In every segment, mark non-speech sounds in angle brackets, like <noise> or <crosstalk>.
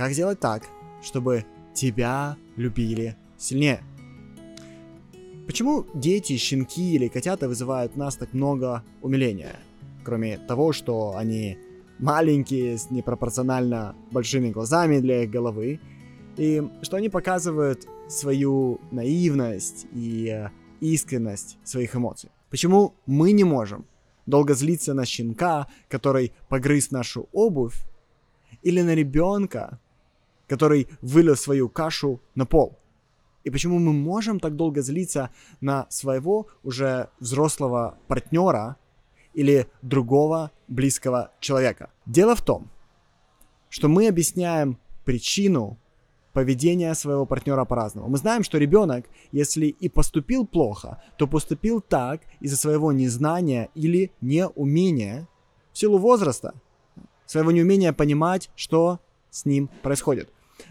Как сделать так, чтобы тебя любили сильнее? Почему дети, щенки или котята вызывают в нас так много умиления? Кроме того, что они маленькие, с непропорционально большими глазами для их головы, и что они показывают свою наивность и э, искренность своих эмоций. Почему мы не можем долго злиться на щенка, который погрыз нашу обувь, или на ребенка, который вылил свою кашу на пол? И почему мы можем так долго злиться на своего уже взрослого партнера или другого близкого человека? Дело в том, что мы объясняем причину поведения своего партнера по-разному. Мы знаем, что ребенок, если и поступил плохо, то поступил так из-за своего незнания или неумения в силу возраста, своего неумения понимать, что с ним происходит.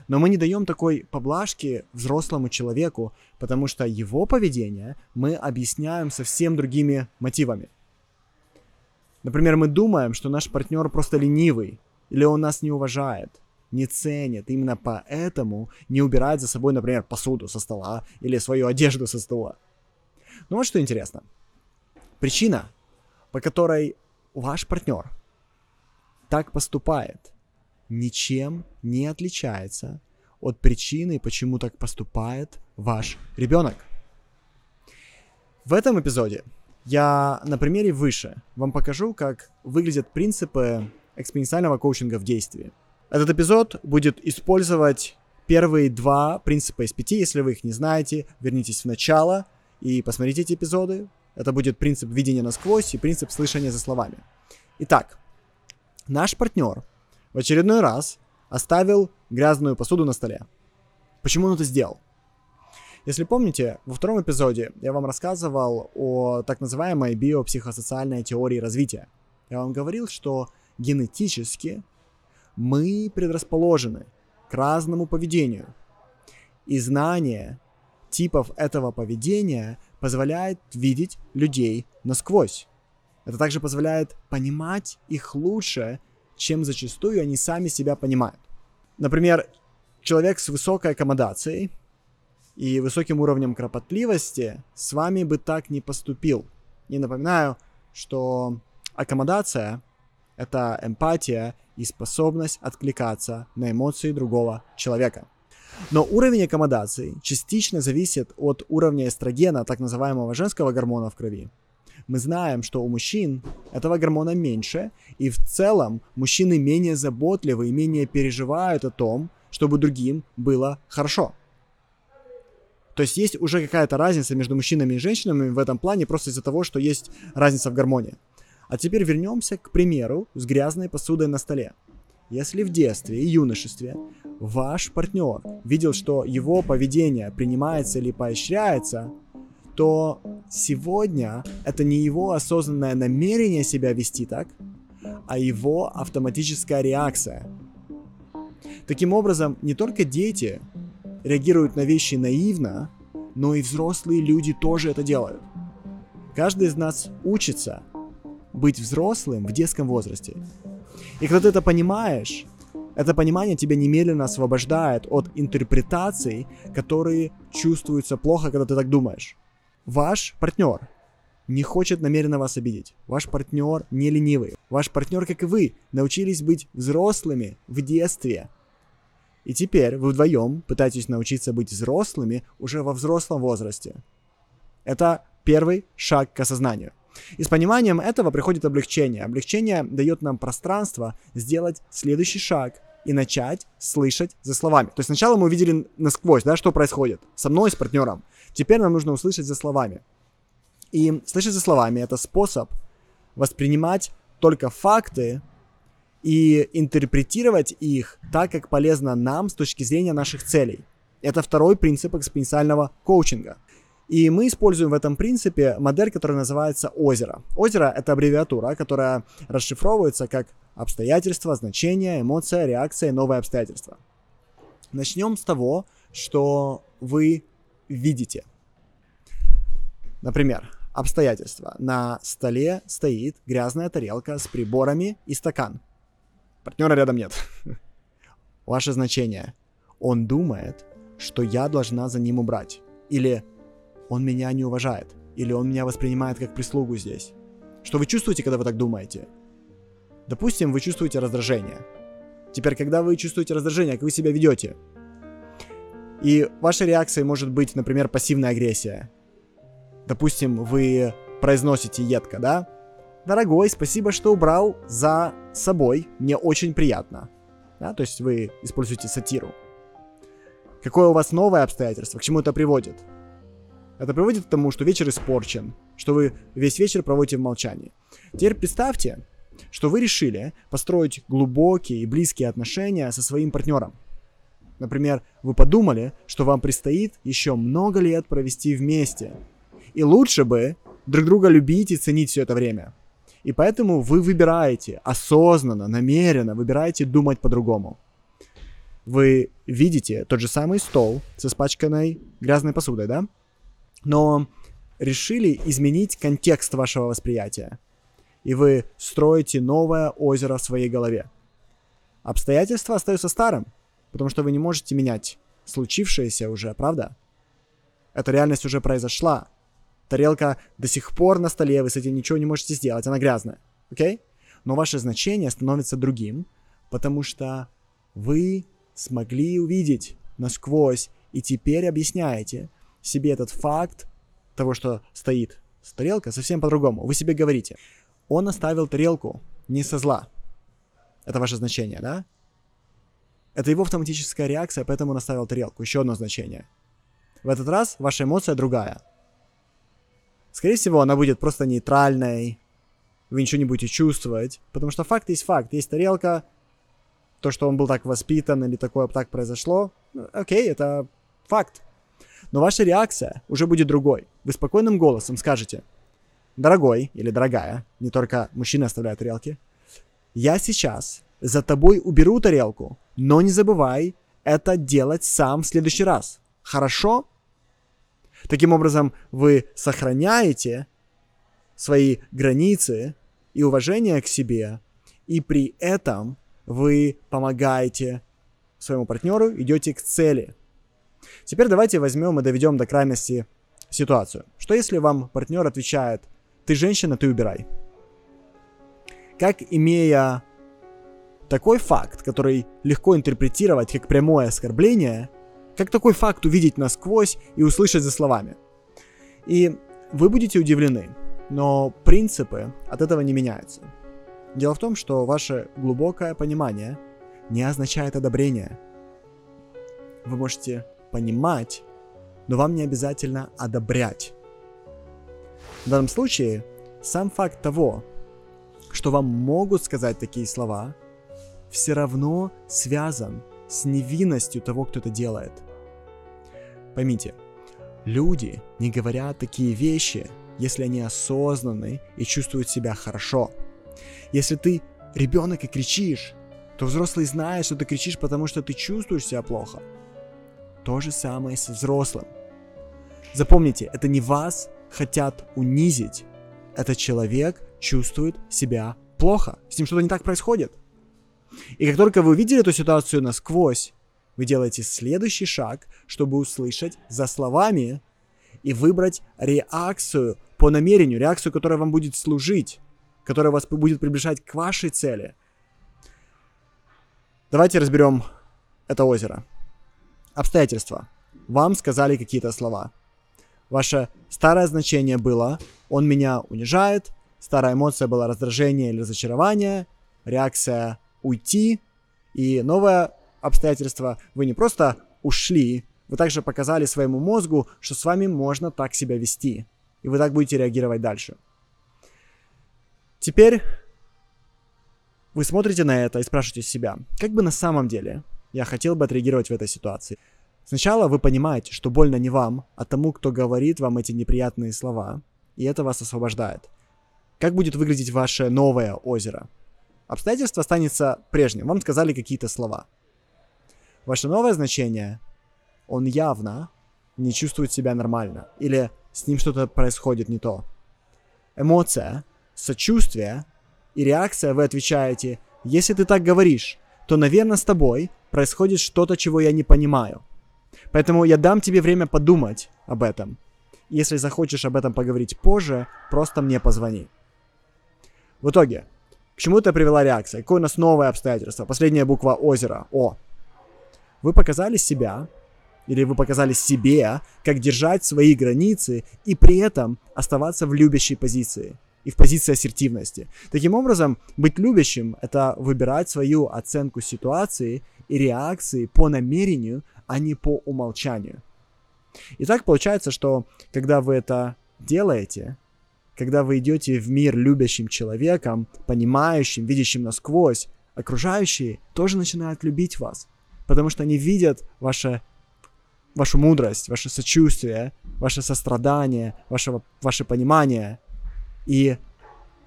Но мы не даем такой поблажки взрослому человеку, потому что его поведение мы объясняем совсем другими мотивами. Например, мы думаем, что наш партнер просто ленивый, или он нас не уважает, не ценит. Именно поэтому не убирает за собой, например, посуду со стола или свою одежду со стола. Ну вот что интересно. Причина, по которой ваш партнер так поступает, ничем не отличается от причины, почему так поступает ваш ребенок. В этом эпизоде я на примере выше вам покажу, как выглядят принципы экспоненциального коучинга в действии. Этот эпизод будет использовать первые два принципа из пяти. Если вы их не знаете, вернитесь в начало и посмотрите эти эпизоды. Это будет принцип видения насквозь и принцип слышания за словами. Итак, наш партнер в очередной раз оставил грязную посуду на столе. Почему он это сделал? Если помните, во втором эпизоде я вам рассказывал о так называемой биопсихосоциальной теории развития. Я вам говорил, что генетически мы предрасположены к разному поведению. И знание типов этого поведения позволяет видеть людей насквозь. Это также позволяет понимать их лучше чем зачастую они сами себя понимают. Например, человек с высокой аккомодацией и высоким уровнем кропотливости с вами бы так не поступил. И напоминаю, что аккомодация — это эмпатия и способность откликаться на эмоции другого человека. Но уровень аккомодации частично зависит от уровня эстрогена, так называемого женского гормона в крови, мы знаем, что у мужчин этого гормона меньше, и в целом мужчины менее заботливы и менее переживают о том, чтобы другим было хорошо. То есть есть уже какая-то разница между мужчинами и женщинами в этом плане просто из-за того, что есть разница в гормоне. А теперь вернемся к примеру с грязной посудой на столе. Если в детстве и юношестве ваш партнер видел, что его поведение принимается или поощряется, то сегодня это не его осознанное намерение себя вести так, а его автоматическая реакция. Таким образом, не только дети реагируют на вещи наивно, но и взрослые люди тоже это делают. Каждый из нас учится быть взрослым в детском возрасте. И когда ты это понимаешь, это понимание тебя немедленно освобождает от интерпретаций, которые чувствуются плохо, когда ты так думаешь. Ваш партнер не хочет намеренно вас обидеть. Ваш партнер не ленивый. Ваш партнер, как и вы, научились быть взрослыми в детстве. И теперь вы вдвоем пытаетесь научиться быть взрослыми уже во взрослом возрасте. Это первый шаг к осознанию. И с пониманием этого приходит облегчение. Облегчение дает нам пространство сделать следующий шаг и начать слышать за словами. То есть сначала мы увидели насквозь, да, что происходит со мной, с партнером. Теперь нам нужно услышать за словами. И слышать за словами — это способ воспринимать только факты и интерпретировать их так, как полезно нам с точки зрения наших целей. Это второй принцип экспоненциального коучинга. И мы используем в этом принципе модель, которая называется озеро. Озеро — это аббревиатура, которая расшифровывается как обстоятельства, значение, эмоция, реакция, новое обстоятельство. Начнем с того, что вы видите. Например, обстоятельства. На столе стоит грязная тарелка с приборами и стакан. Партнера рядом нет. <laughs> Ваше значение. Он думает, что я должна за ним убрать. Или он меня не уважает. Или он меня воспринимает как прислугу здесь. Что вы чувствуете, когда вы так думаете? Допустим, вы чувствуете раздражение. Теперь, когда вы чувствуете раздражение, как вы себя ведете? И вашей реакцией может быть, например, пассивная агрессия. Допустим, вы произносите едко, да? Дорогой, спасибо, что убрал за собой. Мне очень приятно. Да? То есть вы используете сатиру. Какое у вас новое обстоятельство? К чему это приводит? Это приводит к тому, что вечер испорчен, что вы весь вечер проводите в молчании. Теперь представьте, что вы решили построить глубокие и близкие отношения со своим партнером. Например, вы подумали, что вам предстоит еще много лет провести вместе. И лучше бы друг друга любить и ценить все это время. И поэтому вы выбираете осознанно, намеренно, выбираете думать по-другому. Вы видите тот же самый стол с испачканной грязной посудой, да? Но решили изменить контекст вашего восприятия. И вы строите новое озеро в своей голове. Обстоятельства остаются старым, потому что вы не можете менять случившееся уже, правда? Эта реальность уже произошла, Тарелка до сих пор на столе, вы с этим ничего не можете сделать, она грязная. Окей? Okay? Но ваше значение становится другим, потому что вы смогли увидеть насквозь и теперь объясняете себе этот факт того, что стоит тарелка совсем по-другому. Вы себе говорите, он оставил тарелку не со зла. Это ваше значение, да? Это его автоматическая реакция, поэтому он оставил тарелку. Еще одно значение. В этот раз ваша эмоция другая. Скорее всего, она будет просто нейтральной, вы ничего не будете чувствовать, потому что факт есть факт. Есть тарелка, то, что он был так воспитан или такое так произошло, ну, окей, это факт. Но ваша реакция уже будет другой. Вы спокойным голосом скажете, дорогой или дорогая, не только мужчины оставляют тарелки, я сейчас за тобой уберу тарелку, но не забывай это делать сам в следующий раз. Хорошо? Таким образом, вы сохраняете свои границы и уважение к себе, и при этом вы помогаете своему партнеру, идете к цели. Теперь давайте возьмем и доведем до крайности ситуацию. Что если вам партнер отвечает, ты женщина, ты убирай. Как имея такой факт, который легко интерпретировать как прямое оскорбление, как такой факт увидеть насквозь и услышать за словами? И вы будете удивлены, но принципы от этого не меняются. Дело в том, что ваше глубокое понимание не означает одобрение. Вы можете понимать, но вам не обязательно одобрять. В данном случае сам факт того, что вам могут сказать такие слова, все равно связан с невинностью того, кто это делает – Поймите, люди не говорят такие вещи, если они осознанны и чувствуют себя хорошо. Если ты ребенок и кричишь, то взрослый знает, что ты кричишь, потому что ты чувствуешь себя плохо. То же самое с взрослым. Запомните, это не вас хотят унизить. Этот человек чувствует себя плохо. С ним что-то не так происходит. И как только вы увидели эту ситуацию насквозь, вы делаете следующий шаг, чтобы услышать за словами и выбрать реакцию по намерению, реакцию, которая вам будет служить, которая вас будет приближать к вашей цели. Давайте разберем это озеро. Обстоятельства. Вам сказали какие-то слова. Ваше старое значение было «он меня унижает», старая эмоция была раздражение или разочарование, реакция «уйти», и новая обстоятельства, вы не просто ушли, вы также показали своему мозгу, что с вами можно так себя вести. И вы так будете реагировать дальше. Теперь вы смотрите на это и спрашиваете себя, как бы на самом деле я хотел бы отреагировать в этой ситуации. Сначала вы понимаете, что больно не вам, а тому, кто говорит вам эти неприятные слова, и это вас освобождает. Как будет выглядеть ваше новое озеро? Обстоятельство останется прежним. Вам сказали какие-то слова – Ваше новое значение, он явно не чувствует себя нормально. Или с ним что-то происходит не то. Эмоция, сочувствие и реакция вы отвечаете, если ты так говоришь, то, наверное, с тобой происходит что-то, чего я не понимаю. Поэтому я дам тебе время подумать об этом. Если захочешь об этом поговорить позже, просто мне позвони. В итоге, к чему это привела реакция? Какое у нас новое обстоятельство? Последняя буква озера. О. Вы показали себя, или вы показали себе, как держать свои границы и при этом оставаться в любящей позиции и в позиции ассертивности. Таким образом, быть любящим — это выбирать свою оценку ситуации и реакции по намерению, а не по умолчанию. И так получается, что когда вы это делаете, когда вы идете в мир любящим человеком, понимающим, видящим насквозь, окружающие тоже начинают любить вас, потому что они видят ваше, вашу мудрость, ваше сочувствие, ваше сострадание, ваше, ваше понимание, и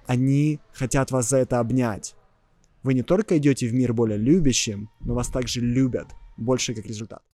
они хотят вас за это обнять. Вы не только идете в мир более любящим, но вас также любят, больше как результат.